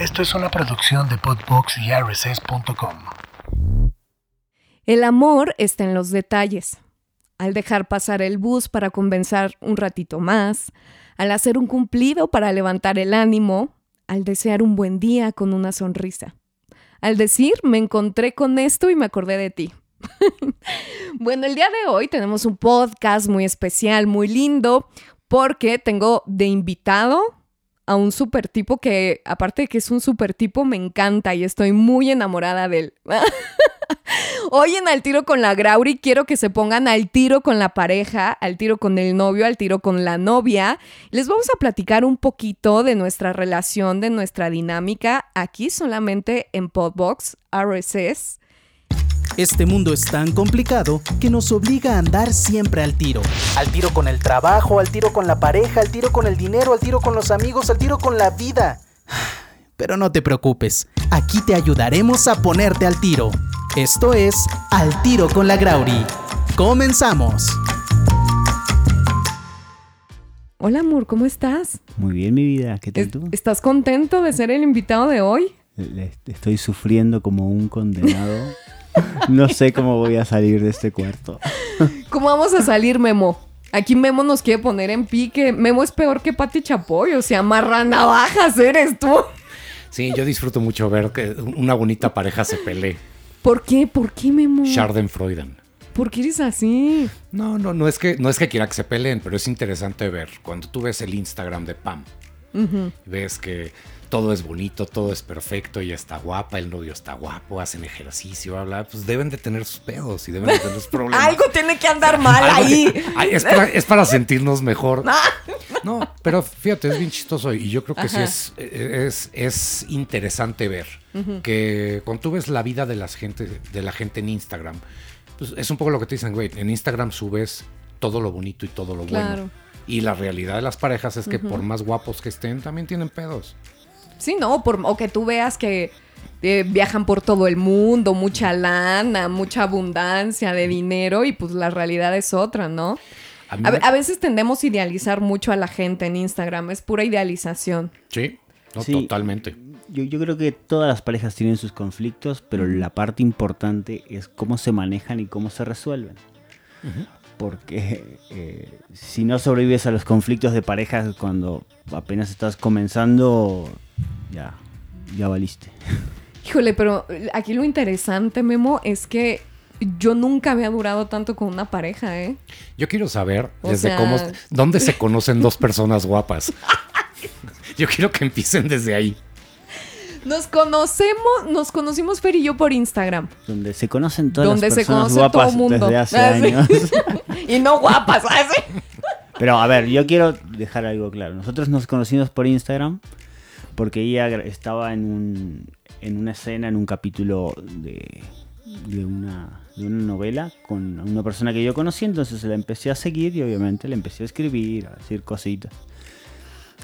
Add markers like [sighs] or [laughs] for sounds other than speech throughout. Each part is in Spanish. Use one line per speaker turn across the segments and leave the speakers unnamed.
Esto es una producción de Podbox y RSS.com.
El amor está en los detalles. Al dejar pasar el bus para convencer un ratito más, al hacer un cumplido para levantar el ánimo, al desear un buen día con una sonrisa. Al decir, me encontré con esto y me acordé de ti. [laughs] bueno, el día de hoy tenemos un podcast muy especial, muy lindo, porque tengo de invitado a un super tipo que, aparte de que es un super tipo, me encanta y estoy muy enamorada de él. [laughs] Hoy en Al Tiro con la Grauri quiero que se pongan al tiro con la pareja, al tiro con el novio, al tiro con la novia. Les vamos a platicar un poquito de nuestra relación, de nuestra dinámica, aquí solamente en Podbox RSS.
Este mundo es tan complicado que nos obliga a andar siempre al tiro. Al tiro con el trabajo, al tiro con la pareja, al tiro con el dinero, al tiro con los amigos, al tiro con la vida. [sighs] Pero no te preocupes, aquí te ayudaremos a ponerte al tiro. Esto es Al tiro con la Grauri. Comenzamos.
Hola amor, ¿cómo estás?
Muy bien, mi vida. ¿Qué tal tú?
¿Estás contento de ser el invitado de hoy?
Estoy sufriendo como un condenado. [laughs] No sé cómo voy a salir de este cuarto.
¿Cómo vamos a salir, Memo? Aquí Memo nos quiere poner en pique. Memo es peor que Pati Chapoy, o sea, marra navajas eres tú.
Sí, yo disfruto mucho ver que una bonita pareja se pelee.
¿Por qué? ¿Por qué, Memo?
Schadenfreude.
¿Por qué eres así?
No, no, no es que no es que quiera que se peleen, pero es interesante ver cuando tú ves el Instagram de Pam. Ves que todo es bonito, todo es perfecto, ella está guapa, el novio está guapo, hacen ejercicio, bla, bla, pues deben de tener sus pedos y deben de tener sus [laughs] problemas.
Algo tiene que andar mal ahí.
es, para, es para sentirnos mejor. [laughs] No, pero fíjate, es bien chistoso y yo creo que sí es, es, es interesante ver que cuando tú ves la vida de, las gente, de la gente en Instagram, pues es un poco lo que te dicen, güey, en Instagram subes todo lo bonito y todo lo
Claro.
bueno. Y la realidad de las parejas es que por más guapos que estén, también tienen pedos.
Sí, no, por, o que tú veas que eh, viajan por todo el mundo, mucha lana, mucha abundancia de dinero y pues la realidad es otra, ¿no?
A mí
A,
me-
ve- a veces tendemos a idealizar mucho a la gente en Instagram, es pura idealización.
Sí, no,
Sí.
totalmente.
Yo, yo creo que todas las parejas tienen sus conflictos, pero la parte importante es cómo se manejan y cómo se resuelven. Porque eh, si no sobrevives a los conflictos de parejas cuando apenas estás comenzando, ya, ya valiste. [laughs]
Híjole, pero aquí lo interesante, Memo, es que yo nunca había durado tanto con una pareja, ¿eh?
Yo quiero saber
O
desde
sea-
cómo, dónde se [laughs] conocen dos personas guapas. [laughs] Yo quiero que empiecen desde ahí.
Nos conocemos, nos conocimos Fer y yo por Instagram.
Donde se conocen todas
donde
las
se
personas
conoce todo
guapas
el mundo.
desde hace
Ah, sí.
años.
y no guapas, ¿sabes?
Pero a ver, yo quiero dejar algo claro. Nosotros nos conocimos por Instagram porque ella estaba en, un, en una escena, en un capítulo de, de, una, de una novela con una persona que yo conocí, entonces la empecé a seguir y obviamente le empecé a escribir, a decir cositas.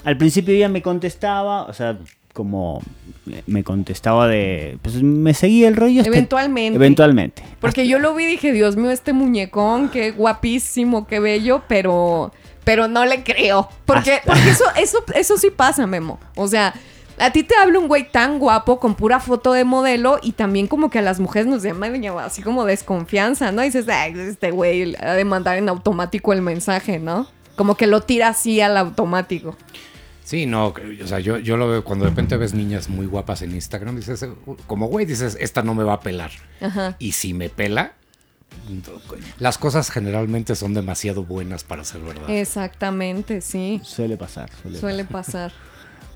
Al principio ella me contestaba, o sea, como me contestaba de... Pues me seguía el rollo. hasta-
Eventualmente.
Eventualmente.
Porque yo lo vi y dije, Dios mío, este muñecón, qué guapísimo, qué bello, pero, pero no le creo. Porque, porque eso, eso, eso sí pasa, Memo. O sea, a ti te habla un güey tan guapo con pura foto de modelo y también como que a las mujeres nos llaman así como desconfianza, ¿no? Y dices, Ay, este güey ha de mandar en automático el mensaje, ¿no? Como que lo tira así al automático.
Sí, no, o sea, yo, yo lo veo cuando de repente ves niñas muy guapas en Instagram, dices, como güey, dices, esta no me va a pelar.
Ajá.
Y si me pela, las cosas generalmente son demasiado buenas para ser verdad.
Exactamente, sí.
Suele pasar. Suele
Suele pasar. [laughs]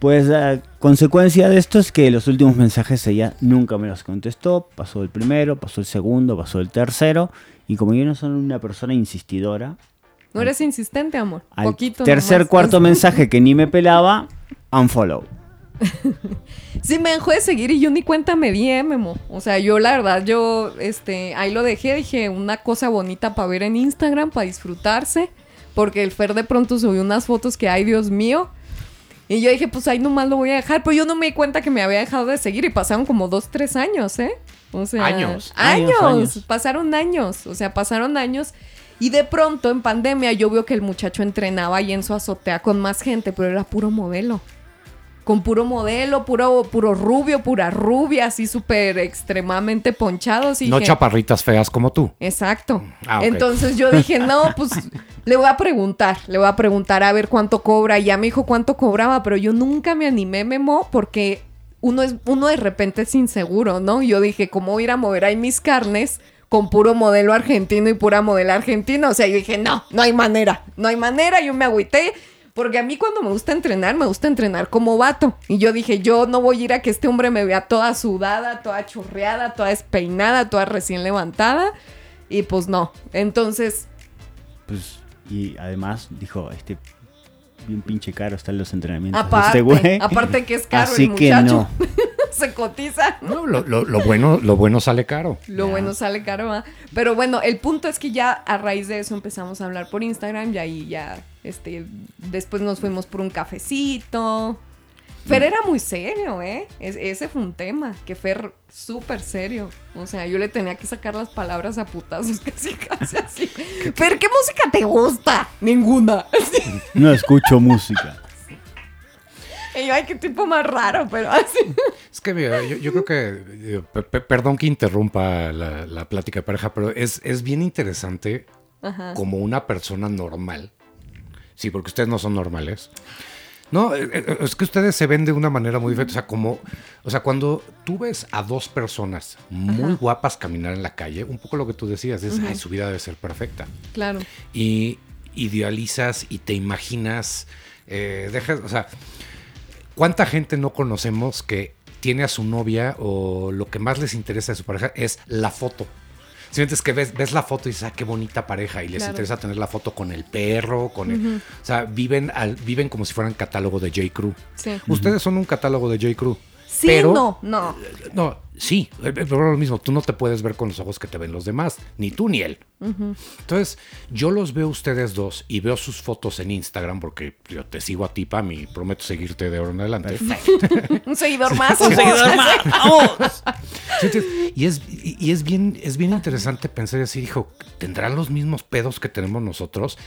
Pues a consecuencia de esto es que los últimos mensajes ella nunca me los contestó. Pasó el primero, pasó el segundo, pasó el tercero. Y como yo no soy una persona insistidora,
No eres insistente, amor.
al
Poquito
tercer,
nomás.
cuarto [laughs] mensaje que ni me pelaba, unfollow.
Sí, me dejó de seguir y yo ni cuenta me di, eh, Memo. O sea, yo la verdad, yo, este, ahí lo dejé, dije, una cosa bonita para ver en Instagram, para disfrutarse. Porque el Fer de pronto subió unas fotos que, ay, Dios mío. Y yo dije, pues ahí nomás lo voy a dejar. Pero yo no me di cuenta que me había dejado de seguir y pasaron como dos, tres años, ¿eh? O sea,
Años.
Años.
Años, años.
Pasaron años. O sea, pasaron años. Y de pronto, en pandemia, yo veo que el muchacho entrenaba ahí en su azotea con más gente, pero era puro modelo. Con puro modelo, puro, puro rubio, pura rubia, así súper extremadamente ponchados. Y
No
dije,
chaparritas feas como tú.
Exacto.
Ah.
Entonces yo dije, no, [laughs] pues le voy a preguntar, le voy a preguntar a ver cuánto cobra. Y ya me dijo cuánto cobraba, pero yo nunca me animé, Memo, porque uno, es, uno de repente es inseguro, ¿no? Yo dije, ¿cómo voy a ir a mover ahí mis carnes con puro modelo argentino y pura modelo argentina? O sea, yo dije, no, no hay manera, no hay manera. Yo me agüité. Porque a mí cuando me gusta entrenar, me gusta entrenar como vato. Y yo dije, yo no voy a ir a que este hombre me vea toda sudada, toda chorreada, toda despeinada, toda recién levantada. Y pues no. Entonces,
Pues, y además dijo, este bien pinche caro están los entrenamientos. de
aparte,
este güey.
aparte que es caro
Así
el
que
muchacho.
no. [laughs] [laughs]
Se cotiza.
No, lo, lo- lo bueno, lo bueno sale caro.
Lo bueno sale caro, ¿va? Pero bueno, el punto es que ya a raíz de eso empezamos a hablar por Instagram y ahí ya, este, después nos fuimos por un cafecito. Fer era muy serio, ¿eh? Es- ese fue un tema, que Fer súper serio. O sea, yo le tenía que sacar las palabras a putazos [laughs] casi, casi así. Fer, ¿qué música te gusta? Ninguna.
No escucho música.
Y yo, ay, qué tipo más raro, pero así.
Es que mira, yo, yo creo que, eh, pe- pe- perdón que interrumpa la, la plática de pareja, pero es, es bien interesante
Ajá.
como una persona normal. Sí, porque ustedes no son normales. No, eh, eh, es que ustedes se ven de una manera muy diferente. O sea, como, o sea, cuando tú ves a dos personas muy guapas caminar en la calle, un poco lo que tú decías es, ay, su vida debe ser perfecta.
Claro.
y idealizas y te imaginas, eh, dejas, o sea, ¿cuánta gente no conocemos que tiene a su novia o lo que más les interesa de su pareja es la foto? Sientes que ves, ves la foto y dices, ah, qué bonita pareja, y les
Claro.
interesa tener la foto con el perro, con el, o sea, viven, al, viven como si fueran catálogo de J. Crew.
Sí.
Ustedes son un catálogo de J. Crew.
Sí,
pero,
no, no.
no, sí, pero lo mismo, tú no te puedes ver con los ojos que te ven los demás, ni tú ni él. Entonces, yo los veo a ustedes dos y veo sus fotos en Instagram, porque yo te sigo a ti, Pam, y prometo seguirte de ahora en adelante.
Un seguidor [laughs] más.
Un seguidor [laughs] más. ¡Vamos!
Sí, Y es, y es bien, es bien interesante pensar así, dijo, ¿tendrán los mismos pedos que tenemos nosotros?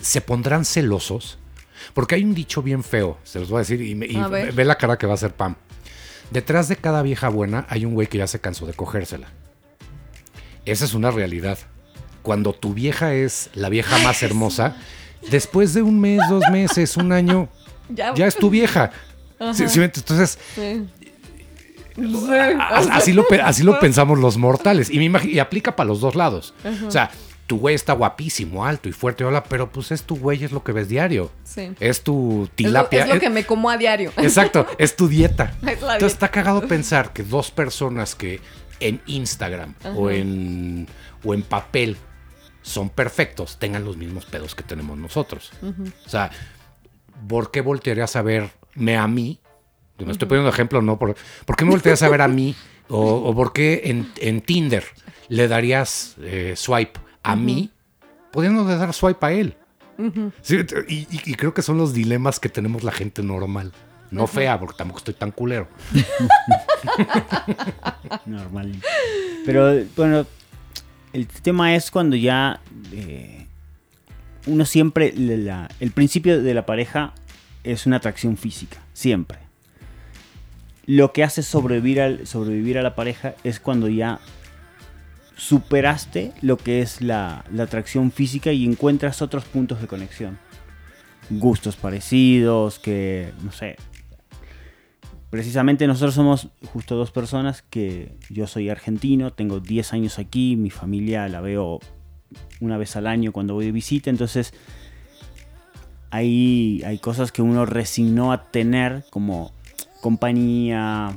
¿Se pondrán celosos? Porque hay un dicho bien feo, se los voy a decir, y, me- y ve la cara que va a hacer Pam. Detrás de cada vieja buena hay un güey que ya se cansó de cogérsela. Esa es una realidad. Cuando tu vieja es la vieja más hermosa, después de un mes, dos meses, un año, [laughs]
Ya,
ya es tu vieja. Sí, sí, entonces,
Sí.
así lo, pe- así lo [laughs] pensamos los mortales. Y, me y aplica para los dos lados. O sea, tu güey está guapísimo, alto y fuerte, hola, pero pues es tu güey, es lo que ves diario.
Sí.
Es tu
Es lo,
tilapia.
es lo
es-
que me como a diario. [laughs]
Exacto, es tu dieta. [laughs]
Es la dieta.
Entonces está cagado pensar que dos personas que en Instagram o en, o en papel son perfectos tengan los mismos pedos que tenemos nosotros. O sea, ¿por qué voltearías a verme a mí? Me estoy poniendo ejemplo, ¿no? ¿Por, ¿por qué me voltearías a ver a mí? O, o por qué en, en Tinder le darías eh, swipe a mí, pudiéndole dar swipe a él? Sí, y, y- y creo que son los dilemas que tenemos la gente normal. No fea, porque tampoco estoy tan culero. [laughs]
Normal. Pero bueno, el tema es cuando ya eh, uno siempre, la- la- el principio de la pareja es una atracción física, siempre. Lo que hace sobrevivir, al, sobrevivir a la pareja es cuando ya superaste lo que es la, la atracción física y encuentras otros puntos de conexión. Gustos parecidos, que, no sé, precisamente nosotros somos justo dos personas que yo soy argentino, tengo 10 años aquí, mi familia la veo una vez al año cuando voy de visita, entonces hay, hay cosas que uno resignó a tener como compañía,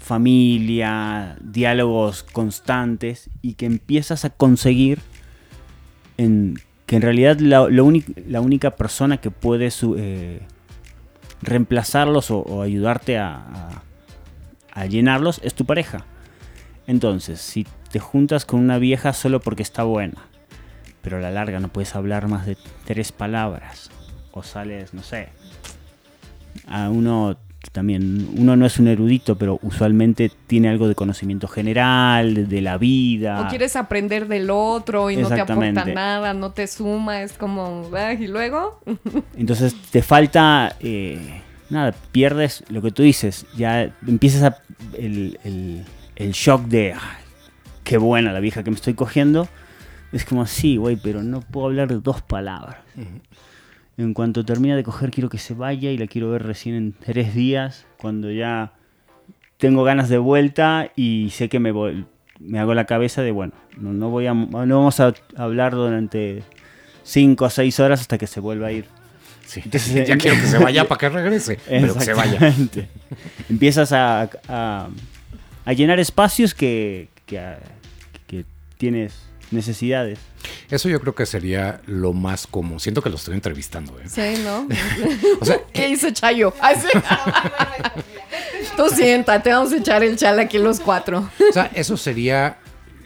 familia, diálogos constantes y que empiezas a conseguir en que en realidad la, única persona que puede su- eh, reemplazarlos o, ayudarte a- a llenarlos es tu pareja. Entonces, si te juntas con una vieja solo porque está buena, pero a la larga no puedes hablar más de tres palabras, o sales, no sé, a uno también, uno no es un erudito, pero usualmente tiene algo de conocimiento general, de, la vida.
O quieres aprender del otro y no te aporta nada, no te suma, es como, "Ay, y luego, [laughs]
Entonces te falta eh, nada, pierdes lo que tú dices, ya empiezas a, el, el- el shock de, "Ay, qué buena la vieja que me estoy cogiendo. Es como, sí, güey, pero no puedo hablar de dos palabras. En cuanto termina de coger, quiero que se vaya y la quiero ver recién en tres días, cuando ya tengo ganas de vuelta y sé que me voy, me hago la cabeza de, bueno, no, no voy a, no vamos a hablar durante cinco o seis horas hasta que se vuelva a ir.
Sí.
Entonces, [laughs]
ya quiero que se [laughs] vaya para que regrese, pero que se vaya.
Empiezas a, a- a llenar espacios que, que, que tienes necesidades.
Eso yo creo que sería lo más común. Siento que lo estoy entrevistando. ¿eh?
Sí, ¿no? [laughs]
O sea,
¿Qué dice Chayo? Ay, [laughs] sí. [laughs] Tú siéntate, vamos a echar el chal aquí los cuatro.
O sea, eso sería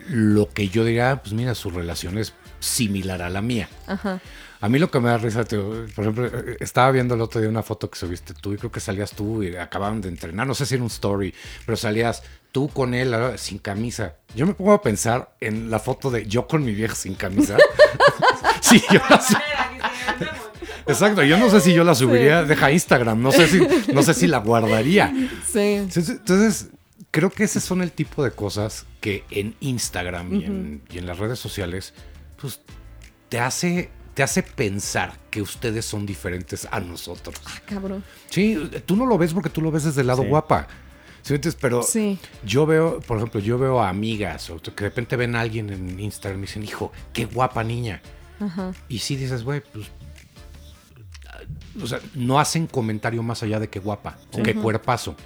lo que yo diría, pues mira, su relación es similar a la mía.
Ajá.
A mí lo que me da risa, tío, por ejemplo, eh, estaba viendo el otro día una foto que subiste tú y creo que salías tú y acababan de entrenar, no sé si era un story, pero salías tú con él ah, sin camisa. Yo me pongo a pensar en la foto de yo con mi vieja sin camisa. [laughs] sí, yo la su- Exacto, yo no sé si yo la subiría, deja Instagram, no sé si, no sé si la guardaría.
Sí.
Entonces, creo que ese son el tipo de cosas que en Instagram y, en, y en las redes sociales, pues te hace, te hace pensar que ustedes son diferentes a nosotros.
Cabrón.
Sí, tú no lo ves porque tú lo ves desde el lado
Sí.
guapa. Pero
Sí.
yo veo, por ejemplo, yo veo a amigas o que de repente ven a alguien en Instagram y dicen, hijo, qué guapa niña.
Ajá.
Y sí dices, güey, pues. O sea, no hacen comentario más allá de que guapa o que cuerpazo.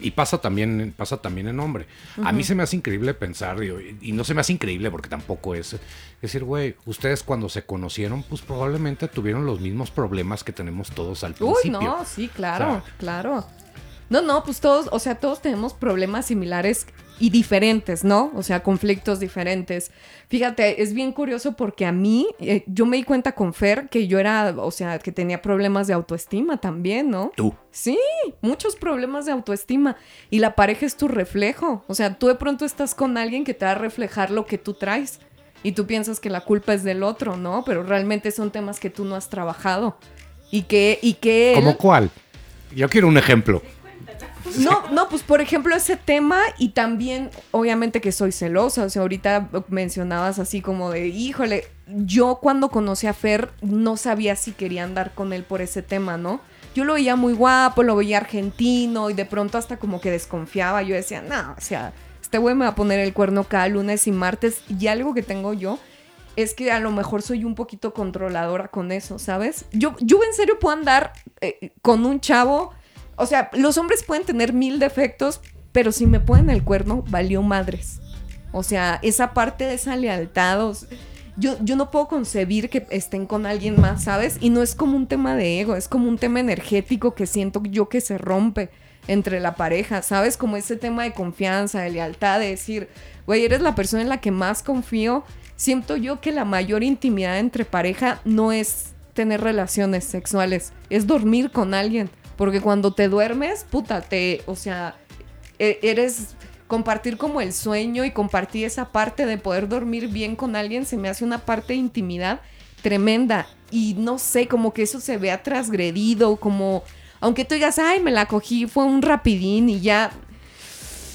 Y pasa también, pasa también en hombre. A mí se me hace increíble pensar, y, no se me hace increíble porque tampoco es. decir, güey, ustedes cuando se conocieron, pues probablemente tuvieron los mismos problemas que tenemos todos al
Uy,
principio.
no, sí, claro,
O sea,
claro. No, no, pues todos, o sea, todos tenemos problemas similares y diferentes, ¿no? O sea, conflictos diferentes. Fíjate, es bien curioso porque a mí, eh, yo me di cuenta con Fer que yo era, o sea, que tenía problemas de autoestima también, ¿no?
Tú.
Sí, muchos problemas de autoestima. Y la pareja es tu reflejo. O sea, tú de pronto estás con alguien que te va a reflejar lo que tú traes. Y tú piensas que la culpa es del otro, ¿no? Pero realmente son temas que tú no has trabajado. Y que, y que él...
¿Cómo cuál? Yo quiero un ejemplo.
No, no, pues por ejemplo ese tema y también obviamente que soy celosa, o sea, ahorita mencionabas así como de, híjole, yo cuando conocí a Fer no sabía si quería andar con él por ese tema, ¿no? Yo lo veía muy guapo, lo veía argentino y de pronto hasta como que desconfiaba, yo decía, no, o sea, este güey me va a poner el cuerno cada lunes y martes y algo que tengo yo es que a lo mejor soy un poquito controladora con eso, ¿sabes? Yo, yo en serio puedo andar eh, con un chavo. O sea, los hombres pueden tener mil defectos, pero si me ponen el cuerno, valió madres. O sea, esa parte de esa lealtad. yo, yo no puedo concebir que estén con alguien más, ¿sabes? Y no es como un tema de ego, es como un tema energético que siento yo que se rompe entre la pareja, ¿sabes? Como ese tema de confianza, de lealtad, de decir, güey, eres la persona en la que más confío. Siento yo que la mayor intimidad entre pareja no es tener relaciones sexuales, es dormir con alguien. Porque cuando te duermes, puta, te, o sea, e- eres compartir como el sueño y compartir esa parte de poder dormir bien con alguien se me hace una parte de intimidad tremenda. Y no sé, como que eso se vea transgredido, como aunque tú digas, ay, me la cogí, fue un rapidín y ya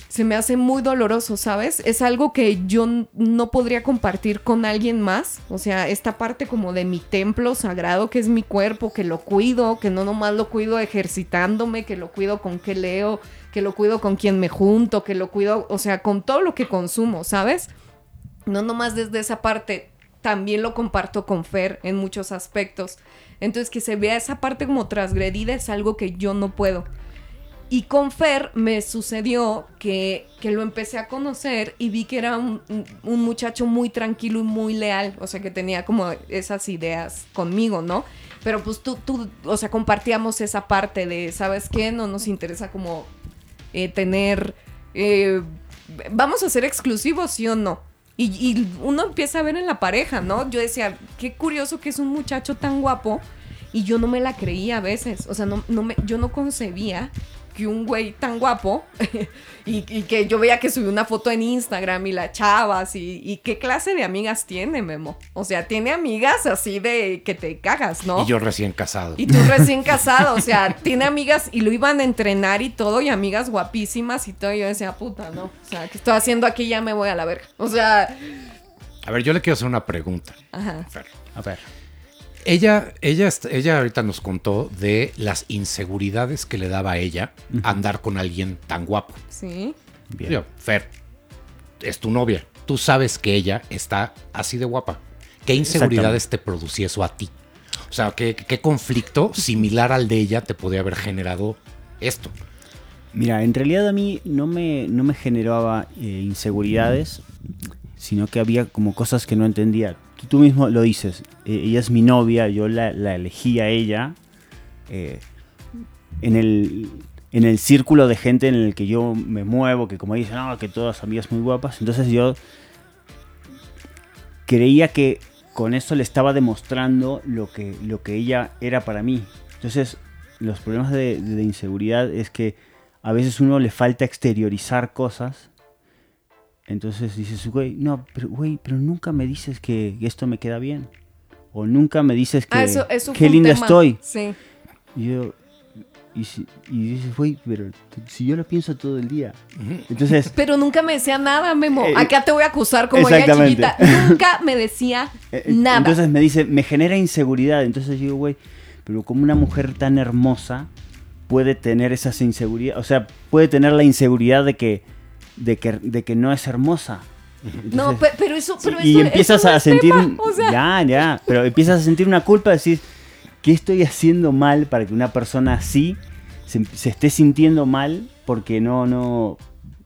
se me hace muy doloroso, ¿sabes? Es algo que yo no podría compartir con alguien más. O sea, esta parte como de mi templo sagrado que es mi cuerpo, que lo cuido, que no nomás lo cuido ejercitándome, que lo cuido con qué leo, que lo cuido con quien me junto, que lo cuido, o sea, con todo lo que consumo, ¿sabes? No nomás desde esa parte, también lo comparto con Fer en muchos aspectos. Entonces, que se vea esa parte como transgredida es algo que yo no puedo. Y con Fer me sucedió que, que lo empecé a conocer y vi que era un, muchacho muy tranquilo y muy leal, o sea, que tenía como esas ideas conmigo, ¿no? Pero pues tú, tú, o sea, compartíamos esa parte de, ¿sabes qué? No nos interesa como eh, tener, eh, vamos a ser exclusivos, sí o no. Y, y uno empieza a ver en la pareja, ¿no? Yo decía, qué curioso que es un muchacho tan guapo y yo no me la creía a veces, o sea, no, no me, yo no concebía que un güey tan guapo [laughs] y, y que yo veía que subió una foto en Instagram y la chavas y, y qué clase de amigas tiene Memo. O sea, tiene amigas así de que te cagas, ¿no?
Y yo recién casado.
Y tú recién [laughs] casado, o sea, tiene amigas y lo iban a entrenar y todo, y amigas guapísimas y todo. Y yo decía, puta, no. O sea, ¿qué estoy haciendo aquí? Ya me voy a la verga. O sea,
A ver, yo le quiero hacer una pregunta.
ajá.
Fer.
A ver.
Ella, ella, ella ahorita nos contó de las inseguridades que le daba a ella andar con alguien tan guapo.
Sí.
Bien.
Yo, Fer, es tu novia. Tú sabes que ella está así de guapa. ¿Qué inseguridades te producía eso a ti? O sea, ¿qué, qué conflicto similar al de ella te podía haber generado esto?
Mira, en realidad a mí no me, no me generaba eh, inseguridades, sino que había como cosas que no entendía. Tú, tú mismo lo dices, eh, ella es mi novia, yo la, elegí a ella eh, en, el, en el círculo de gente en el que yo me muevo, que como dicen, no, que todas amigas muy guapas. Entonces yo creía que con eso le estaba demostrando lo que, lo que ella era para mí. Entonces, los problemas de inseguridad es que a veces uno le falta exteriorizar cosas. Entonces dices, güey, no, pero güey, pero nunca me dices que esto me queda bien. O nunca me dices que
Ah, eso, eso
qué linda
tema.
estoy.
Sí.
Y yo, y, dices, güey, pero si yo lo pienso todo el día. Entonces, [laughs]
Pero nunca me decía nada, Memo.
Eh,
Acá te voy a acusar como ella chiquita. Nunca me decía [laughs]
Eh, eh,
nada.
Entonces me dice, me genera inseguridad. Entonces yo digo, güey, pero como una mujer tan hermosa puede tener esas inseguridades, o sea, puede tener la inseguridad de que, de que, de que no es hermosa.
no,
Entonces-
pero eso, pero
y empiezas
eso
a sentir,
tema,
un-
o sea,
ya, ya, pero empiezas a sentir una culpa, decir, ¿qué estoy haciendo mal para que una persona así se, se esté sintiendo mal porque no, no,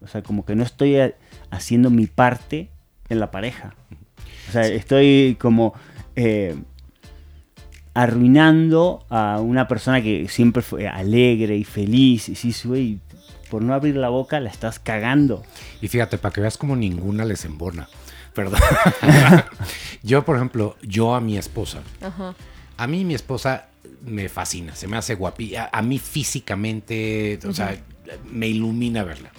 o sea, como que no estoy a- haciendo mi parte en la pareja. O sea, estoy como eh, arruinando a una persona que siempre fue alegre y feliz. Y sí, güey, por no abrir la boca la estás cagando.
Y fíjate, para que veas como ninguna les embona. Perdón. [laughs] yo, por ejemplo, yo a mi esposa,
Ajá.
a mí mi esposa me fascina, se me hace guapilla. A mí físicamente, o sea, me ilumina verla.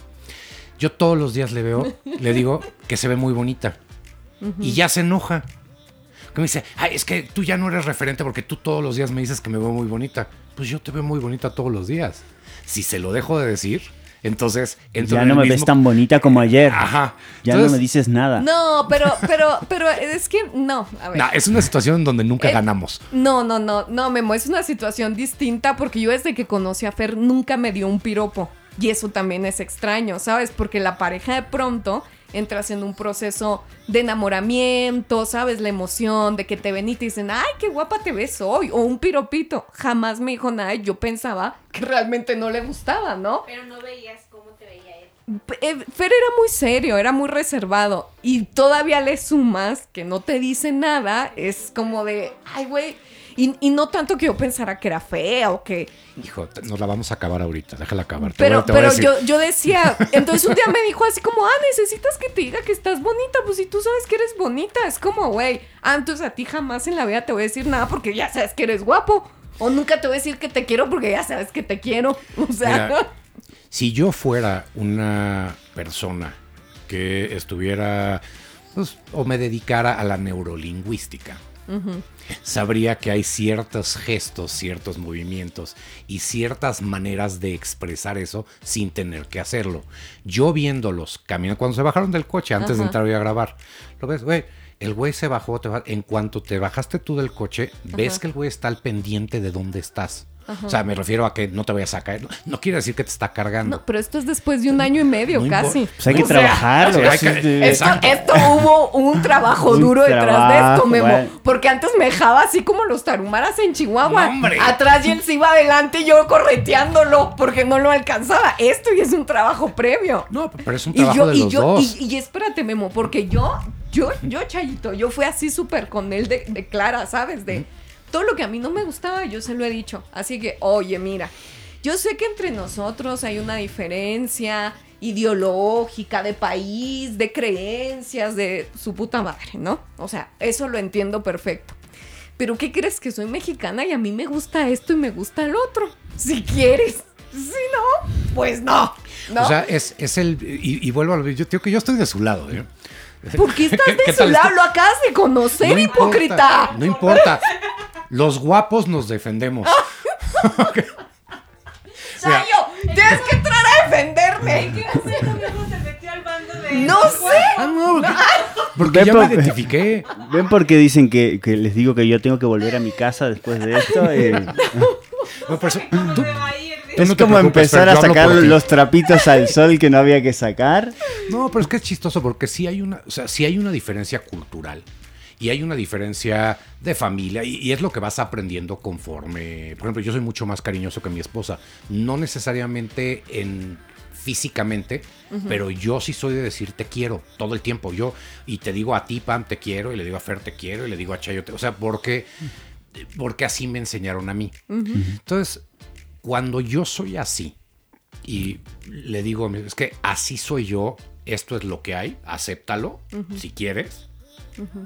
Yo todos los días le veo, [laughs] le digo que se ve muy bonita. Y ya se enoja. Que me dice, ay, es que tú ya no eres referente porque tú todos los días me dices que me veo muy bonita. Pues yo te veo muy bonita todos los días. Si se lo dejo de decir, entonces... entro
ya no me ves tan bonita como ayer.
Ajá.
Ya no
Entonces,
me dices nada.
No, pero, pero, pero es que no. A ver.
nah, es una situación en donde nunca
Eh,
ganamos.
No, no, no, no, Memo, es una situación distinta porque yo desde que conocí a Fer nunca me dio un piropo. Y eso también es extraño, ¿sabes? Porque la pareja de pronto entras en un proceso de enamoramiento, ¿sabes? La emoción de que te ven y te dicen, ay, qué guapa te ves hoy, o un piropito. Jamás me dijo nada y yo pensaba que realmente no le gustaba, ¿no?
Pero no veías cómo te veía él.
Eh, Fer era muy serio, era muy reservado. Y todavía le sumas que no te dice nada. Es como de, ay, güey. Y, y no tanto que yo pensara que era fea o que.
Hijo, nos la vamos a acabar ahorita. Déjala acabar.
Pero,
voy
pero yo, yo decía. Entonces un día me dijo así como, ah, necesitas que te diga que estás bonita. Pues si tú sabes que eres bonita. Es como, güey. Ah, entonces a ti jamás en la vida te voy a decir nada porque ya sabes que eres guapo. O nunca te voy a decir que te quiero porque ya sabes que te quiero. [laughs] O sea.
Mira, si yo fuera una persona que estuviera pues, o me dedicara a la neurolingüística, sabría que hay ciertos gestos, ciertos movimientos y ciertas maneras de expresar eso sin tener que hacerlo. Yo viéndolos caminar, cuando se bajaron del coche antes de entrar yo a grabar, lo ves, güey. El güey se bajó, te en cuanto te bajaste tú del coche, ves que el güey está al pendiente de dónde estás. O sea, me refiero a que no te vayas a caer. No, no quiere decir que te está cargando.
No, pero esto es después de un año y medio
No
casi.
Pues hay que
O
trabajarlo.
hay que-
Esto, hubo un trabajo
Un
duro detrás de esto, Memo.
bueno.
Porque antes me dejaba así como los tarumaras en Chihuahua.
Hombre.
Atrás y él se iba adelante y yo correteándolo porque no lo alcanzaba. Esto y es un trabajo previo.
No, pero es un
Y
trabajo
yo,
de
y
los
yo,
dos.
y, y espérate, Memo, porque yo, yo, yo, Chayito, yo fui así súper con él de, de clara, ¿sabes? De todo lo que a mí no me gustaba, yo se lo he dicho. Así que, oye, mira, yo sé que entre nosotros hay una diferencia ideológica, de país, de creencias, de su puta madre, ¿no? O sea, eso lo entiendo perfecto. Pero ¿qué crees que soy mexicana y a mí me gusta esto y me gusta el otro? Si quieres. Sí, ¿no? Pues no. ¿no?
O sea, es, es el. Y, y vuelvo a lo yo digo que yo estoy de su lado, ¿eh?
¿Por qué estás [laughs]
¿Qué- qué
de su lado?
está?
Lo acabas de conocer,
No importa,
hipócrita.
no importa. Los guapos nos defendemos. [laughs]
Tienes que entrar a defenderme.
Luego se metió al bando de.
No sé.
ah, no, porque, porque
Ve
ya
por-
me identifiqué.
¿Ven por qué dicen que, que les digo que yo tengo que volver a mi casa después de esto? Eh,
No, por eso-
¿Cómo
tú-
es
no
como empezar a sacar los trapitos al sol que no había que sacar.
No, pero es que es chistoso porque sí hay una, o sea, sí hay una diferencia cultural y hay una diferencia de familia y, y es lo que vas aprendiendo conforme. Por ejemplo, yo soy mucho más cariñoso que mi esposa, no necesariamente en físicamente, pero yo sí soy de decir te quiero todo el tiempo. Yo y te digo a ti Pam te quiero y le digo a Fer te quiero y le digo a Chayo, te- o sea, porque porque así me enseñaron a mí. Entonces, cuando yo soy así y le digo, es que así soy yo, esto es lo que hay, acéptalo si quieres.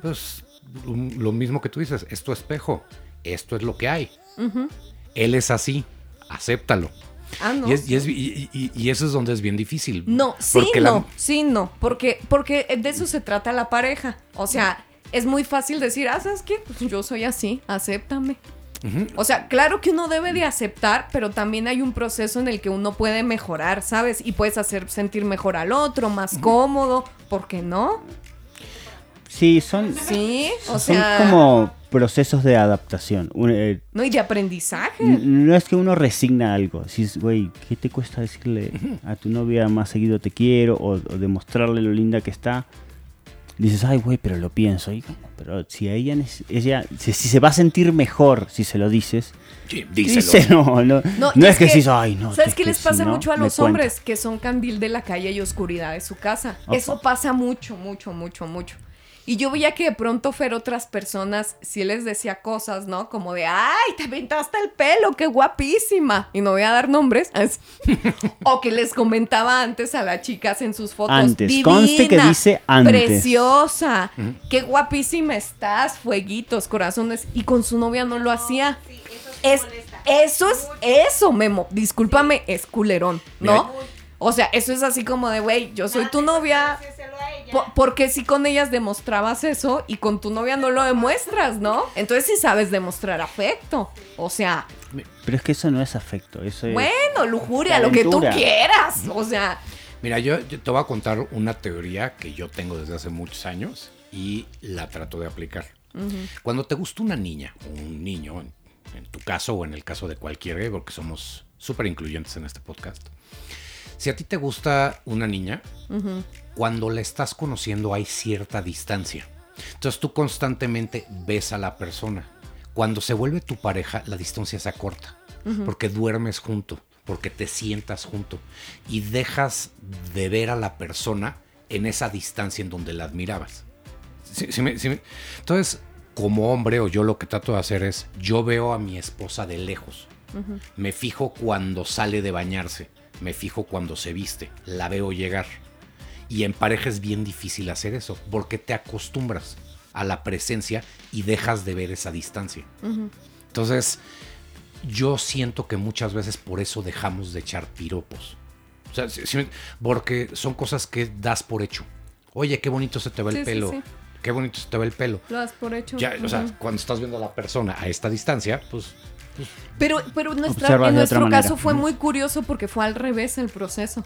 Pues lo mismo que tú dices, es tu espejo, esto es lo que hay. Él es así, acéptalo.
Ah, no.
Y, es- y es- y- y- y eso es donde es bien difícil.
No, sí,
Porque la-
no, sí, no, porque, porque de eso se trata la pareja. O sea, es muy fácil decir, ah, ¿sabes qué? Pues yo soy así, acéptame. O sea, claro que uno debe de aceptar, pero también hay un proceso en el que uno puede mejorar, ¿sabes? Y puedes hacer sentir mejor al otro, más cómodo, ¿por qué no?
Sí, son,
Sí, o
son
sea,
como procesos de adaptación. Un, eh,
no, y de aprendizaje.
no es que uno resigna algo. Si es, güey, ¿qué te cuesta decirle a tu novia más seguido te quiero o, o demostrarle lo linda que está? Dices, ay, güey, pero lo pienso. Y, pero si a ella, ella si, si se va a sentir mejor si se lo dices,
Sí, díselo.
díselo. No, no,
y
es, que, dices, ay, no.
¿Sabes
es
qué
que
les
si
pasa
no,
mucho a los
cuenta".
hombres? Que son candil de la calle y oscuridad de su casa.
Opa.
Eso pasa mucho, mucho, mucho, mucho. Y yo veía que de pronto Fer otras personas sí les decía cosas, ¿no? Como de, ay, te pintaste el pelo, qué guapísima. Y no voy a dar nombres. [laughs] O que les comentaba antes a las chicas en sus fotos.
Antes,
Divina,
conste que dice antes".
Preciosa, qué guapísima estás, fueguitos, corazones. Y con su novia no lo hacía.
Sí, eso sí
Es,
molesta.
eso es, eso, Memo. Discúlpame, es culerón, ¿no?
Mira.
O sea, eso es así como de, güey, yo soy tu novia.
A ella.
Porque si con ellas demostrabas eso y con tu novia no lo demuestras, ¿no? Entonces sí sabes demostrar afecto. O sea,
Pero es que eso no es afecto. Eso es.
bueno, lujuria, lo que tú quieras. O sea,
Mira, yo, yo te voy a contar una teoría que yo tengo desde hace muchos años y la trato de aplicar. Cuando te gusta una niña o un niño, en, en tu caso o en el caso de cualquiera, porque somos súper incluyentes en este podcast, si a ti te gusta una niña, cuando la estás conociendo hay cierta distancia. Entonces tú constantemente ves a la persona. Cuando se vuelve tu pareja, la distancia se acorta. Porque duermes junto, porque te sientas junto. Y dejas de ver a la persona en esa distancia en donde la admirabas. Sí- sí me- sí me- Entonces, como hombre, o yo lo que trato de hacer es, yo veo a mi esposa de lejos. Me fijo cuando sale de bañarse. Me fijo cuando se viste. La veo llegar. Y en pareja es bien difícil hacer eso, porque te acostumbras a la presencia y dejas de ver esa distancia. Entonces, yo siento que muchas veces por eso dejamos de echar piropos. O sea, porque son cosas que das por hecho. Oye, qué bonito se te ve
Sí,
el pelo.
sí.
Qué bonito se te ve el pelo.
lo das por hecho.
Ya, o sea, cuando estás viendo a la persona a esta distancia, pues
Pero, pero nuestra-
Observas
en nuestro caso fue muy curioso porque fue al revés el proceso.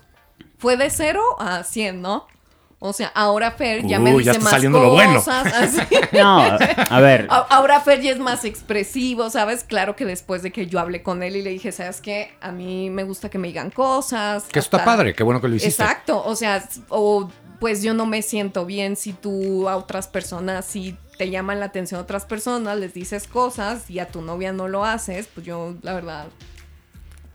Fue de cero a 100, ¿no? O sea, ahora Fer ya me dice
ya está
más
saliendo lo bueno.
cosas. [laughs] así.
No, a ver.
Ahora Fer ya es más expresivo, ¿sabes? Claro que después de que yo hablé con él y le dije, ¿sabes qué? A mí me gusta que me digan cosas.
que eso está
hasta-
padre, qué bueno que lo hiciste.
Exacto, o sea, o pues yo no me siento bien si tú a otras personas, si te llaman la atención a otras personas, les dices cosas y a tu novia no lo haces, pues yo la verdad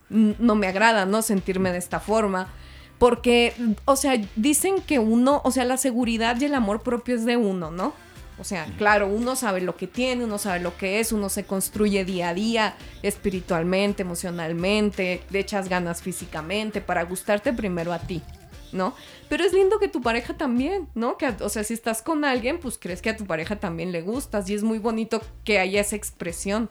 no me agrada, ¿no? Sentirme de esta forma. Porque, o sea, dicen que uno, o sea, la seguridad y el amor propio es de uno, ¿no? O sea, claro, uno sabe lo que tiene, uno sabe lo que es, uno se construye día a día, espiritualmente, emocionalmente, le echas ganas físicamente para gustarte primero a ti, ¿no? Pero es lindo que tu pareja también, ¿no? Que, o sea, si estás con alguien, pues crees que a tu pareja también le gustas y es muy bonito que haya esa expresión.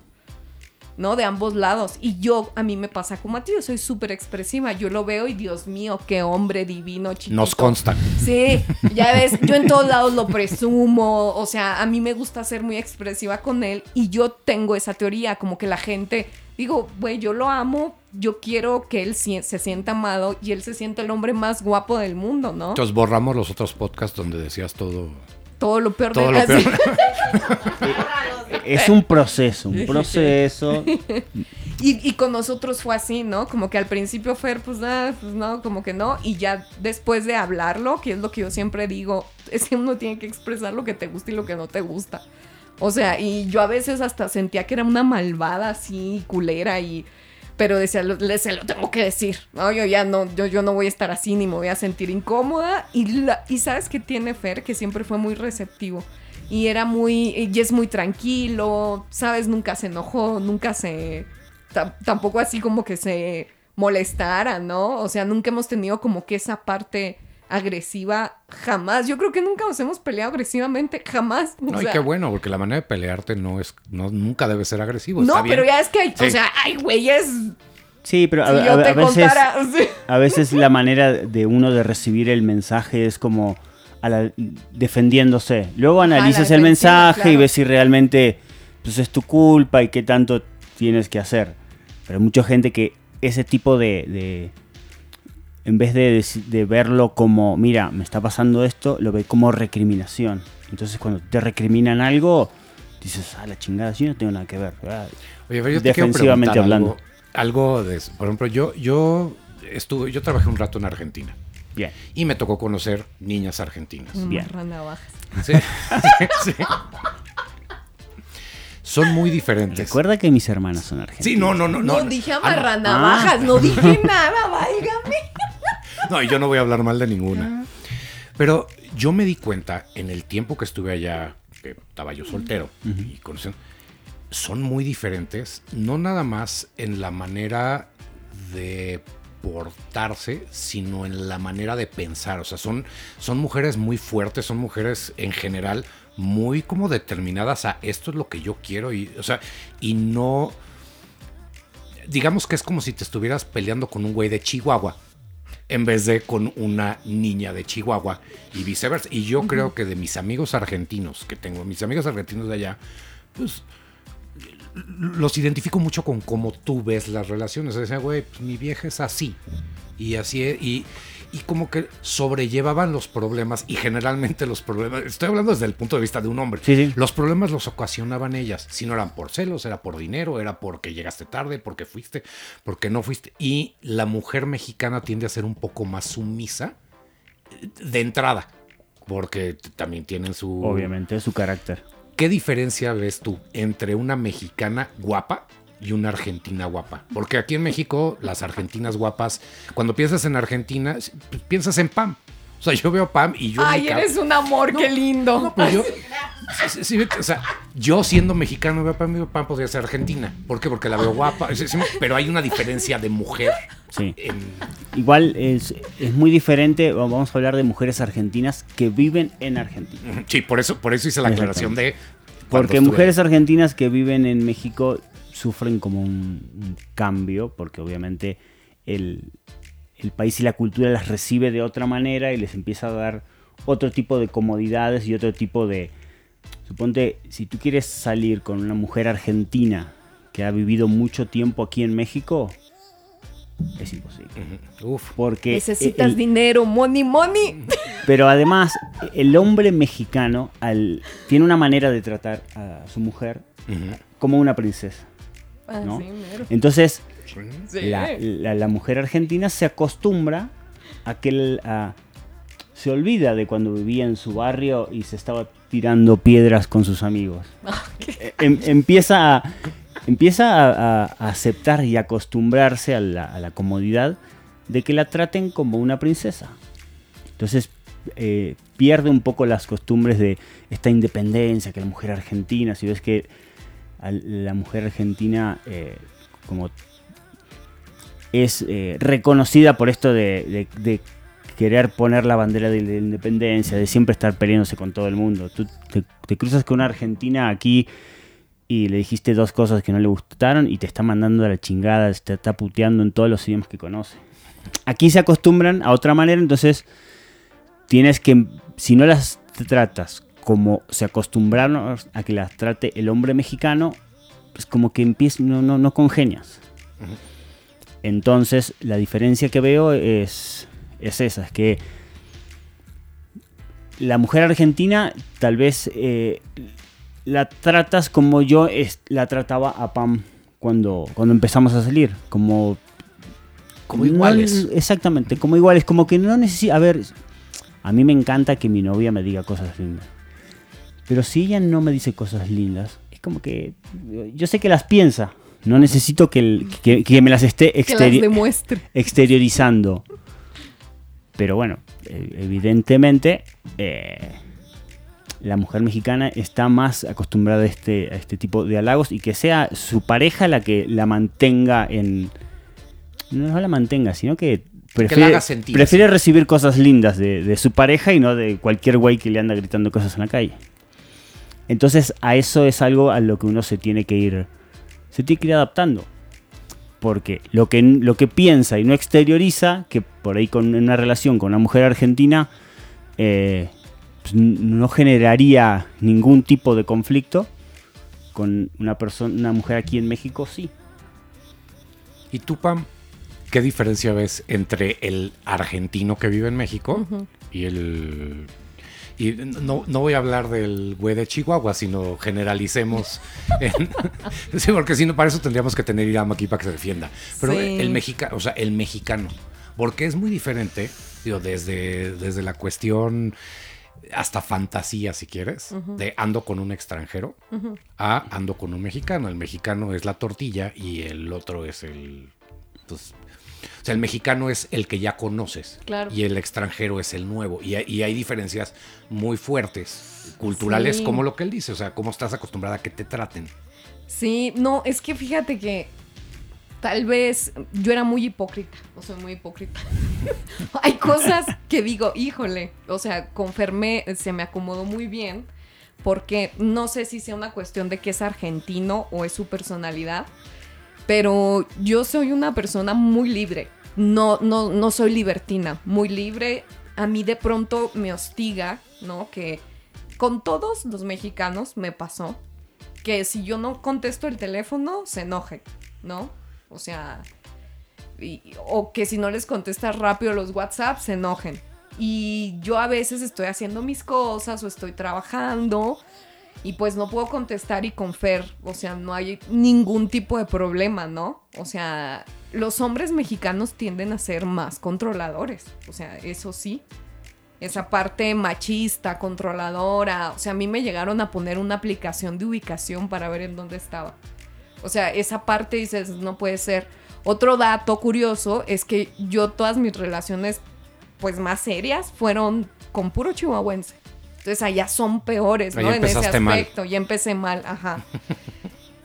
¿No? De ambos lados. Y yo, a mí me pasa como a ti, yo soy súper expresiva. Yo lo veo y Dios mío, qué hombre divino, chiquito.
Nos consta.
Sí, ya ves, yo en todos lados lo presumo, o sea, a mí me gusta ser muy expresiva con él y yo tengo esa teoría, como que la gente, digo, güey, yo lo amo, yo quiero que él se sienta amado y él se sienta el hombre más guapo del mundo, ¿no?
Entonces borramos los otros podcasts donde decías todo.
Todo lo peor
Todo
de
lo peor. [laughs]
Es un proceso, un proceso.
Y, y con nosotros fue así, ¿no? Como que al principio Fer, pues nada, pues no, como que no. Y ya después de hablarlo, que es lo que yo siempre digo, es que uno tiene que expresar lo que te gusta y lo que no te gusta. O sea, y yo a veces hasta sentía que era una malvada así, culera y... Pero decía, se lo tengo que decir. No, yo ya no, yo, yo no voy a estar así ni me voy a sentir incómoda. Y, la- y sabes que tiene Fer, que siempre fue muy receptivo. Y era muy, y es muy tranquilo, ¿sabes? Nunca se enojó, nunca se, tam- tampoco así como que se molestara, ¿no? O sea, nunca hemos tenido como que esa parte agresiva, jamás. Yo creo que nunca nos hemos peleado agresivamente, jamás. O
No, y qué bueno, porque la manera de pelearte no es, no, nunca debe ser agresivo.
No,
está bien.
pero ya es que hay, o sea, hay güeyes.
Sí, pero a,
Si
a- veces,
contara. [laughs] sí.
a veces la manera de uno de recibir el mensaje es como a la- defendiéndose. Luego analizas el mensaje y ves si realmente pues, es tu culpa y qué tanto tienes que hacer. Pero hay mucha gente que ese tipo de... de- en vez de, de verlo como, mira, me está pasando esto, lo ve como recriminación. Entonces cuando te recriminan algo, dices, ah, la chingada, yo no tengo nada que ver. Ah,
Oye, pero yo te
defensivamente
preguntar
hablando.
Algo, algo de eso. Por ejemplo, yo, yo estuve, yo trabajé un rato en Argentina
Bien.
y me tocó conocer niñas argentinas.
Bien.
Marranavajas. [laughs]
Sí, sí. Son muy diferentes.
Recuerda que mis hermanas son argentinas.
Sí, no, no, no,
No,
no.
dije
Ah, no.
amarranavajas, no dije nada, válgame. [laughs]
No, y yo no voy a hablar mal de ninguna. Pero yo me di cuenta en el tiempo que estuve allá, que estaba yo soltero y conociendo, son muy diferentes, no nada más en la manera de portarse, sino en la manera de pensar. O sea, son, son mujeres muy fuertes, son mujeres en general muy como determinadas a esto es lo que yo quiero y, o sea, y no... Digamos que es como si te estuvieras peleando con un güey de Chihuahua en vez de con una niña de Chihuahua y viceversa. Y yo creo que de mis amigos argentinos que tengo, mis amigos argentinos de allá, pues los identifico mucho con cómo tú ves las relaciones. O güey, pues, mi vieja es así. Y así es, y, y como que sobrellevaban los problemas y generalmente los problemas, estoy hablando desde el punto de vista de un hombre,
Sí, sí.
los problemas los ocasionaban ellas, si no eran por celos, era por dinero, era porque llegaste tarde, porque fuiste, porque no fuiste. Y la mujer mexicana tiende a ser un poco más sumisa eh, de entrada, porque también tienen su...
Obviamente, su carácter.
¿Qué diferencia ves tú entre una mexicana guapa y una argentina guapa? Porque aquí en México, las argentinas guapas, cuando piensas en Argentina, pues, piensas en Pam. O sea, yo veo Pam y yo...
Ay,
me
eres un amor, qué lindo.
No, pues yo, sí, sí, sí, o sea, yo siendo mexicano veo a Pam, digo, Pam podría ser argentina. ¿Por qué? Porque la veo guapa. Sí, sí, pero hay una diferencia de mujer.
Sí.
En,
Igual es, es muy diferente, vamos a hablar de mujeres argentinas que viven en Argentina.
sí, por eso, por eso hice la aclaración de...
Porque mujeres argentinas que viven en México sufren como un, un cambio, porque obviamente el, el país y la cultura las recibe de otra manera y les empieza a dar otro tipo de comodidades y otro tipo de... Suponte, si tú quieres salir con una mujer argentina que ha vivido mucho tiempo aquí en México, es imposible.
Uf.
Porque
Necesitas
el-
dinero, money, money.
pero además, el hombre mexicano al, tiene una manera de tratar a su mujer como una princesa.
Ah,
¿No?
sí, mero.
Entonces,
Sí.
la, la- la mujer argentina se acostumbra a que a- se olvida de cuando vivía en su barrio y se estaba tirando piedras con sus amigos. [laughs] Eh, em- empieza a, empieza a, a- a aceptar y acostumbrarse a la, a la comodidad de que la traten como una princesa. Entonces eh, pierde un poco las costumbres de esta independencia que la mujer argentina, si ves que la mujer argentina eh, como es eh, reconocida por esto de querer poner la bandera de la independencia, de siempre estar peleándose con todo el mundo. Tú te, te cruzas con una argentina aquí y le dijiste dos cosas que no le gustaron y te está mandando a la chingada, te está puteando en todos los idiomas que conoce. Aquí se acostumbran a otra manera, entonces tienes que, si no las tratas como se acostumbraron a que las trate el hombre mexicano, pues como que empieza, no, no, no congenias. Entonces, la diferencia que veo es, es esa, es que la mujer argentina tal vez eh, la tratas como yo es- la trataba a Pam cuando, cuando empezamos a salir, como...
Como
no-
iguales.
exactamente, como iguales, como que no necesita... A ver, a mí me encanta que mi novia me diga cosas lindas. Pero si ella no me dice cosas lindas, es como que yo sé que las piensa. No necesito que, el- que- que me las esté
las
exteriorizando. Pero bueno, eh, evidentemente eh, la mujer mexicana está más acostumbrada a este, a este tipo de halagos y que sea su pareja la que la mantenga en... No la mantenga, sino que prefiere,
haga sentir
prefiere recibir cosas lindas de, de su pareja y no de cualquier güey que le anda gritando cosas en la calle. Entonces a eso es algo a lo que uno se tiene que ir, se tiene que ir adaptando porque lo que, lo que piensa y no exterioriza, que por ahí con una relación con una mujer argentina eh, pues, no generaría ningún tipo de conflicto, con una persona, una mujer aquí en México sí.
¿Y tú, Pam, qué diferencia ves entre el argentino que vive en México y el... Y no, no voy a hablar del güey de Chihuahua, sino generalicemos. [laughs] en- sí, porque si no, para eso tendríamos que tener Irama aquí para que se defienda. Pero
Sí.
el mexicano, o sea, el mexicano. Porque es muy diferente, digo, desde, desde la cuestión hasta fantasía, si quieres, de ando con un extranjero a ando con un mexicano. El mexicano es la tortilla y el otro es el. pues, o sea, el mexicano es el que ya conoces
Claro.
y el extranjero es el nuevo. Y, hay- y hay diferencias muy fuertes, culturales,
Sí.
como lo que él dice. O sea, cómo estás acostumbrada a que te traten.
Sí, no, es que fíjate que tal vez yo era muy hipócrita, o soy muy hipócrita. [laughs] Hay cosas que digo, híjole, o sea, con Fermé se me acomodó muy bien, porque no sé si sea una cuestión de que es argentino o es su personalidad, pero yo soy una persona muy libre. No, no, no soy libertina, muy libre. A mí de pronto me hostiga, ¿no? Que con todos los mexicanos me pasó que si yo no contesto el teléfono, se enojen, ¿no? O sea, y- o que si no les contestas rápido los WhatsApp, se enojen. Y yo a veces estoy haciendo mis cosas o estoy trabajando y pues no puedo contestar y con Fer, o sea, no hay ningún tipo de problema, ¿no? O sea, los hombres mexicanos tienden a ser más controladores, o sea, eso sí. Esa parte machista, controladora, o sea, a mí me llegaron a poner una aplicación de ubicación para ver en dónde estaba. O sea, esa parte dices, no puede ser. Otro dato curioso es que yo todas mis relaciones, pues más serias, fueron con puro chihuahuense. Entonces allá son peores, ¿no? En ese
mal.
aspecto. Ya empecé mal, ajá.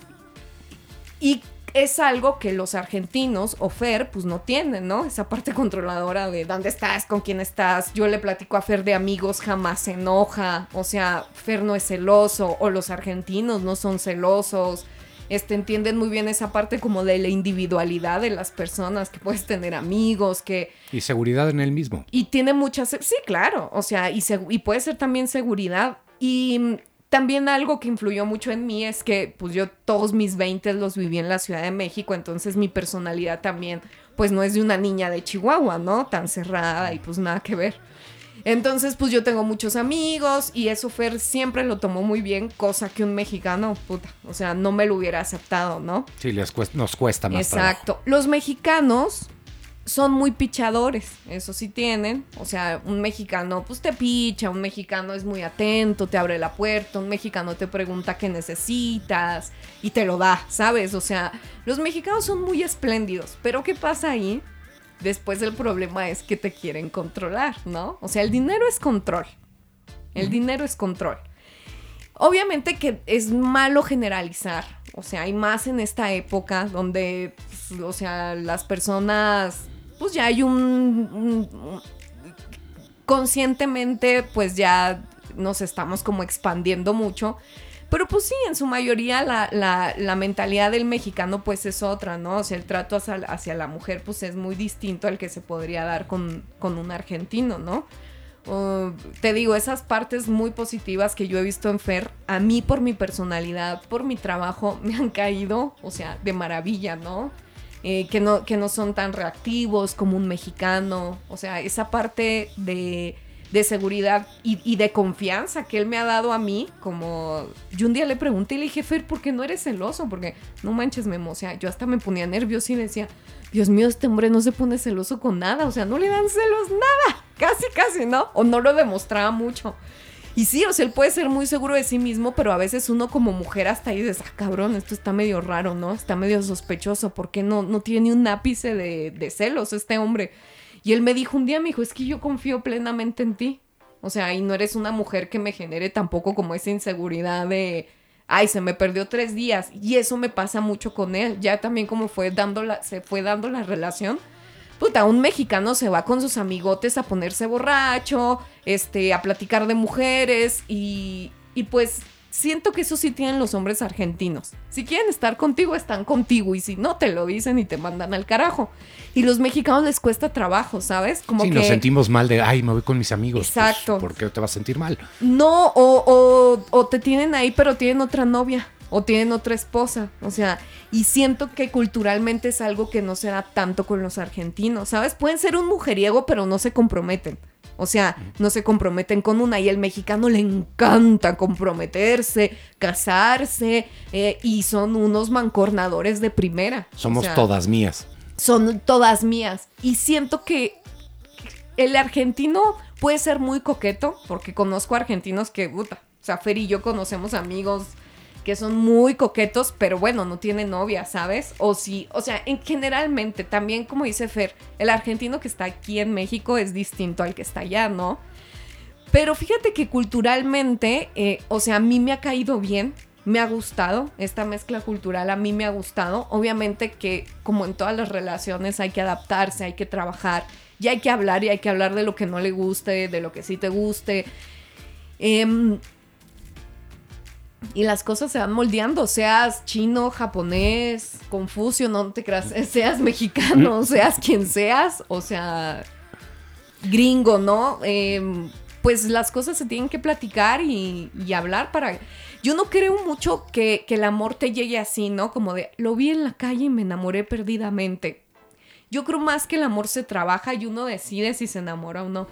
[laughs] y es algo que los argentinos o Fer, pues no tienen, ¿no? Esa parte controladora de dónde estás, con quién estás. Yo le platico a Fer de amigos, jamás se enoja. O sea, Fer no es celoso, o los argentinos no son celosos. Este, entienden muy bien esa parte como de la individualidad de las personas, que puedes tener amigos, que
Y seguridad en él mismo.
y tiene muchas... Sí, claro. O sea, y, y puede ser también seguridad. Y también algo que influyó mucho en mí es que pues yo todos mis 20 los viví en la Ciudad de México, entonces mi personalidad también pues no es de una niña de Chihuahua, ¿no? Tan cerrada y pues nada que ver. Entonces pues yo tengo muchos amigos y eso Fer siempre lo tomó muy bien, cosa que un mexicano, puta, o sea, no me lo hubiera aceptado, ¿no?
Sí, les cuesta- nos cuesta más trabajo.
Exacto. Los mexicanos son muy pichadores, eso sí tienen. O sea, un mexicano pues te picha, un mexicano es muy atento, te abre la puerta, un mexicano te pregunta qué necesitas y te lo da, ¿sabes? O sea, los mexicanos son muy espléndidos, pero ¿qué pasa ahí? Después el problema es que te quieren controlar, ¿no? O sea, el dinero es control. El dinero es control. Obviamente que es malo generalizar, o sea, hay más en esta época donde, pues, o sea, las personas, pues ya hay un, un- un- conscientemente, pues ya nos estamos como expandiendo mucho, Pero pues sí, en su mayoría la, la- mentalidad del mexicano pues es otra, ¿no? O sea, el trato hacia, hacia la mujer pues es muy distinto al que se podría dar con, con un argentino, ¿no? O, te digo, esas partes muy positivas que yo he visto en Fer, a mí por mi personalidad, por mi trabajo, [laughs] me han caído, o sea, de maravilla, ¿no? Eh, que no, que no son tan reactivos como un mexicano. O sea, esa parte de, de seguridad y, de confianza que él me ha dado a mí, como yo un día le pregunté y le dije, Fer, ¿por qué no eres celoso? Porque no manches, Memo, o sea, yo hasta me ponía nerviosa y decía, Dios mío, este hombre no se pone celoso con nada, o sea, no le dan celos nada, casi, casi, ¿no? O no lo demostraba mucho. Y sí, o sea, él puede ser muy seguro de sí mismo, pero a veces uno como mujer hasta ahí dices, ah, cabrón, esto está medio raro, ¿no? Está medio sospechoso, ¿por qué no, no tiene un ápice de celos este hombre? Y él me dijo un día, me dijo, es que yo confío plenamente en ti. O sea, y no eres una mujer que me genere tampoco como esa inseguridad de, ay, se me perdió tres días. Y eso me pasa mucho con él. Ya también como fue dando la, se fue dando la relación. Puta, un mexicano se va con sus amigotes a ponerse borracho, este, a platicar de mujeres y, y pues siento que eso sí tienen los hombres argentinos. Si quieren estar contigo, están contigo y si no, te lo dicen y te mandan al carajo. Y los mexicanos les cuesta trabajo, ¿sabes? Como
sí,
que
nos sentimos mal de, ay, me voy con mis amigos. Pues,
Exacto.
¿Por qué te vas a sentir mal?
no, o, o, o te tienen ahí, pero tienen otra novia. O tienen otra esposa. O sea, y siento que culturalmente es algo que no se da tanto con los argentinos. ¿Sabes? Pueden ser un mujeriego, pero no se comprometen. O sea, no se comprometen con una. Y al mexicano le encanta comprometerse, casarse. eh, y son unos mancornadores de primera. O
Somos
sea,
todas mías.
son todas mías. Y siento que el argentino puede ser muy coqueto, porque conozco argentinos que, puta, o sea, Fer y yo conocemos amigos que son muy coquetos, pero bueno, no tienen novia, ¿sabes? O sí, o sea, en generalmente, también como dice Fer, el argentino que está aquí en México es distinto al que está allá, ¿no? Pero fíjate que culturalmente, eh, o sea, a mí me ha caído bien, me ha gustado, esta mezcla cultural a mí me ha gustado. Obviamente que como en todas las relaciones hay que adaptarse, hay que trabajar y hay que hablar y hay que hablar de lo que no le guste, de lo que sí te guste. Em, y las cosas se van moldeando, seas chino, japonés, confucio, no te creas, seas mexicano, seas quien seas, o sea, gringo, ¿no? Em, pues las cosas se tienen que platicar y, y hablar para... Yo no creo mucho que, que el amor te llegue así, ¿no? Como de, lo vi en la calle y me enamoré perdidamente. Yo creo más que el amor se trabaja y uno decide si se enamora o no. O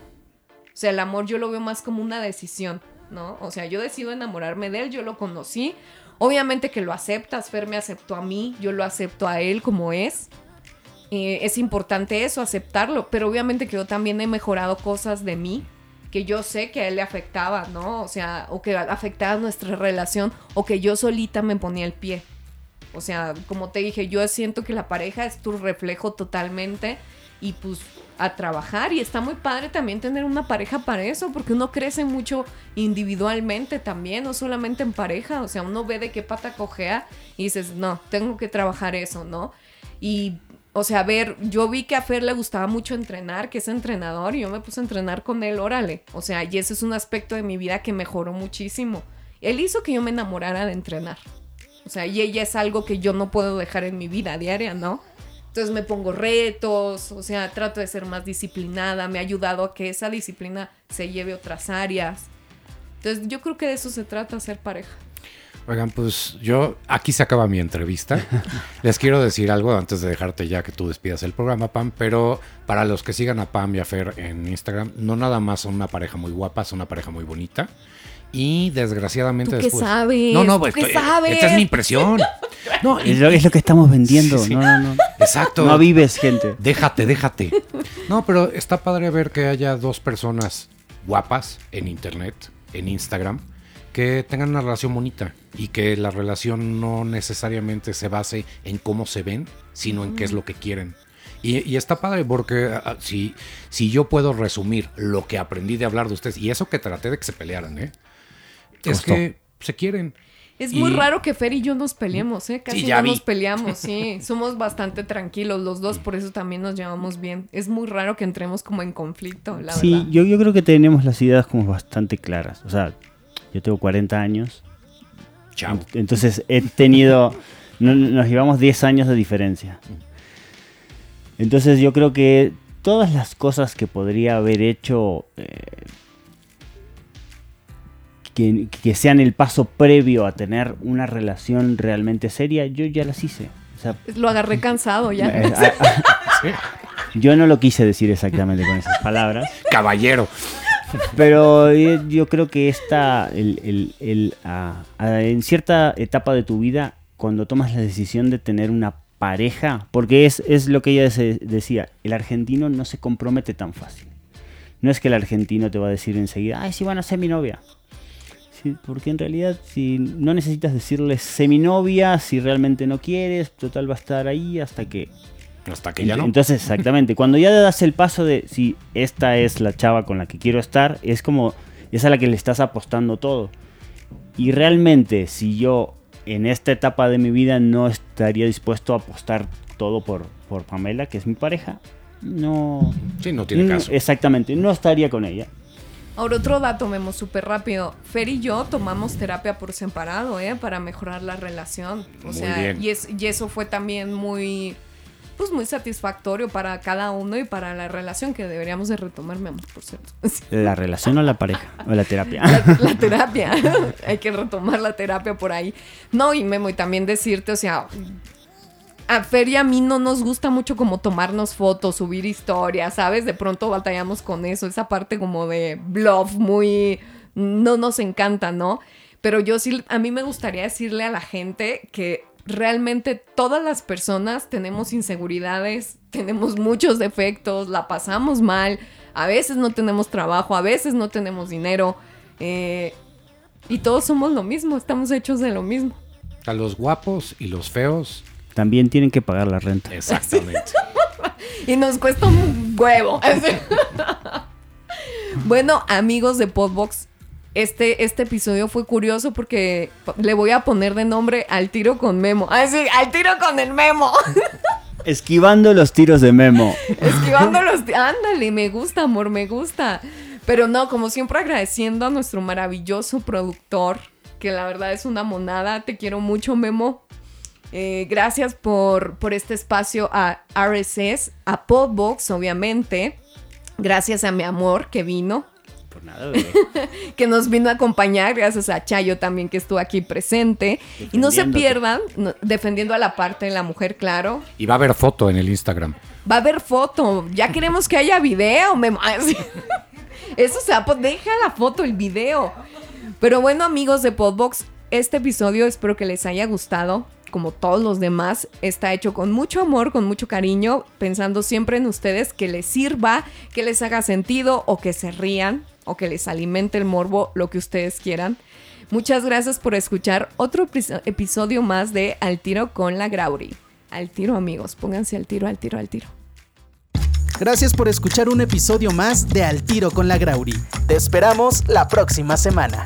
sea, el amor yo lo veo más como una decisión, ¿no? O sea, yo decido enamorarme de él, yo lo conocí. Obviamente que lo aceptas, Fer me aceptó a mí, yo lo acepto a él como es. Eh, es importante eso, aceptarlo, pero obviamente que yo también he mejorado cosas de mí que yo sé que a él le afectaba, ¿no? O sea, o que afectaba nuestra relación, o que yo solita me ponía el pie. O sea, como te dije, yo siento que la pareja es tu reflejo totalmente y pues a trabajar y está muy padre también tener una pareja para eso, porque uno crece mucho individualmente también, no solamente en pareja, o sea, uno ve de qué pata cojea y dices, no, tengo que trabajar eso, ¿no? Y, o sea, a ver, yo vi que a Fer le gustaba mucho entrenar, que es entrenador, y yo me puse a entrenar con él, órale, o sea, y ese es un aspecto de mi vida que mejoró muchísimo. Él hizo que yo me enamorara de entrenar. O sea, y ella es algo que yo no puedo dejar en mi vida diaria, ¿no? Entonces me pongo retos, o sea, trato de ser más disciplinada, me ha ayudado a que esa disciplina se lleve a otras áreas. Entonces yo creo que de eso se trata, ser pareja.
Oigan, pues yo, aquí se acaba mi entrevista. [laughs] Les quiero decir algo antes de dejarte ya que tú despidas el programa, Pam, pero para los que sigan a Pam y a Fer en Instagram, no nada más son una pareja muy guapa, son una pareja muy bonita. Y desgraciadamente
¿Tú qué
después...
sabes?
No, no,
¿Tú
pues,
qué
estoy-
sabes?
esta es mi impresión. [laughs] No,
Es lo, es lo que estamos vendiendo.
Sí, sí.
No, no, no.
exacto.
No vives, gente.
Déjate, déjate. No, pero está padre ver que haya dos personas guapas en internet, en Instagram, que tengan una relación bonita y que la relación no necesariamente se base en cómo se ven, sino en qué es lo que quieren. Y, y está padre porque ah, si, si yo puedo resumir lo que aprendí de hablar de ustedes, y eso que traté de que se pelearan, ¿eh? Es que se quieren.
Es
Y-
muy raro que Fer y yo nos peleemos, ¿eh? Casi
Sí, ya
no
vi.
nos peleamos, sí. [laughs] Somos bastante tranquilos los dos, por eso también nos llevamos bien. Es muy raro que entremos como en conflicto, la
Sí,
verdad.
yo, yo creo que tenemos las ideas como bastante claras. O sea, yo tengo 40 años.
Chavo.
Entonces he tenido, [laughs] no- nos llevamos 10 años de diferencia. Entonces yo creo que todas las cosas que podría haber hecho eh, que, que sean el paso previo a tener una relación realmente seria, yo ya las hice. O sea,
Lo agarré cansado ya.
eh, a- a- yo no lo quise decir exactamente con esas palabras.
Caballero.
Pero eh, yo creo que esta, el, el- el, ah, ah, en cierta etapa de tu vida, cuando tomas la decisión de tener una pareja, porque es, es lo que ella se- decía, el argentino no se compromete tan fácil. No es que el argentino te va a decir enseguida, ay, sí van a ser mi novia. Sí, porque en realidad si no necesitas decirle sé mi novia, si realmente no quieres, total va a estar ahí hasta que
Hasta que ya no.
Entonces, exactamente, cuando ya das el paso de si esta es la chava con la que quiero estar, es como es a la que le estás apostando todo. Y realmente, si yo en esta etapa de mi vida no estaría dispuesto a apostar todo por, por Pamela, que es mi pareja, no.
Sí, no tiene caso.
Exactamente, no estaría con ella.
Ahora otro dato, Memo, súper rápido. Fer y yo tomamos terapia por separado, ¿eh? Para mejorar la relación. O
Muy
sea,
bien.
Y, es, y eso fue también muy, pues muy satisfactorio para cada uno y para la relación que deberíamos de retomar, Memo, por cierto. [laughs]
La relación o la pareja, o la terapia.
La, [laughs] la terapia. [laughs] Hay que retomar la terapia por ahí. No, y Memo, y también decirte, o sea, a Fer y a mí no nos gusta mucho como tomarnos fotos, subir historias, ¿sabes? De pronto batallamos con eso, esa parte como de bluff muy... no nos encanta, ¿no? Pero yo sí, a mí me gustaría decirle a la gente que realmente todas las personas tenemos inseguridades, tenemos muchos defectos, la pasamos mal, a veces no tenemos trabajo, a veces no tenemos dinero, eh, y todos somos lo mismo, estamos hechos de lo mismo.
A los guapos y los feos.
También tienen que pagar la renta.
Exactamente. [laughs]
Y nos cuesta un huevo. [laughs] bueno, amigos de Podbox, este, este episodio fue curioso porque le voy a poner de nombre al tiro con Memo. Ah, sí, al tiro con el Memo. [laughs]
Esquivando los tiros de Memo.
Esquivando los... Ándale, me gusta, amor, me gusta. Pero no, como siempre agradeciendo a nuestro maravilloso productor, que la verdad es una monada. Te quiero mucho, Memo. Eh, gracias por, por este espacio a RSS, a Podbox, obviamente. Gracias a mi amor que vino,
Por nada, bebé. [laughs]
que nos vino a acompañar. Gracias a Chayo también que estuvo aquí presente. Y no se pierdan, no- defendiendo a la parte de la mujer, claro.
Y va a haber foto en el Instagram.
Va a haber foto. Ya queremos que haya video. Me... [laughs] Eso se va a po- Deja la foto, el video. Pero bueno, amigos de Podbox, este episodio espero que les haya gustado. Como todos los demás, está hecho con mucho amor, con mucho cariño, pensando siempre en ustedes que les sirva, que les haga sentido o que se rían o que les alimente el morbo, lo que ustedes quieran. Muchas gracias por escuchar otro episo- episodio más de Al Tiro con la Grauri. Al tiro, amigos, pónganse al tiro, al tiro, al tiro.
Gracias por escuchar un episodio más de Al Tiro con la Grauri. Te esperamos la próxima semana.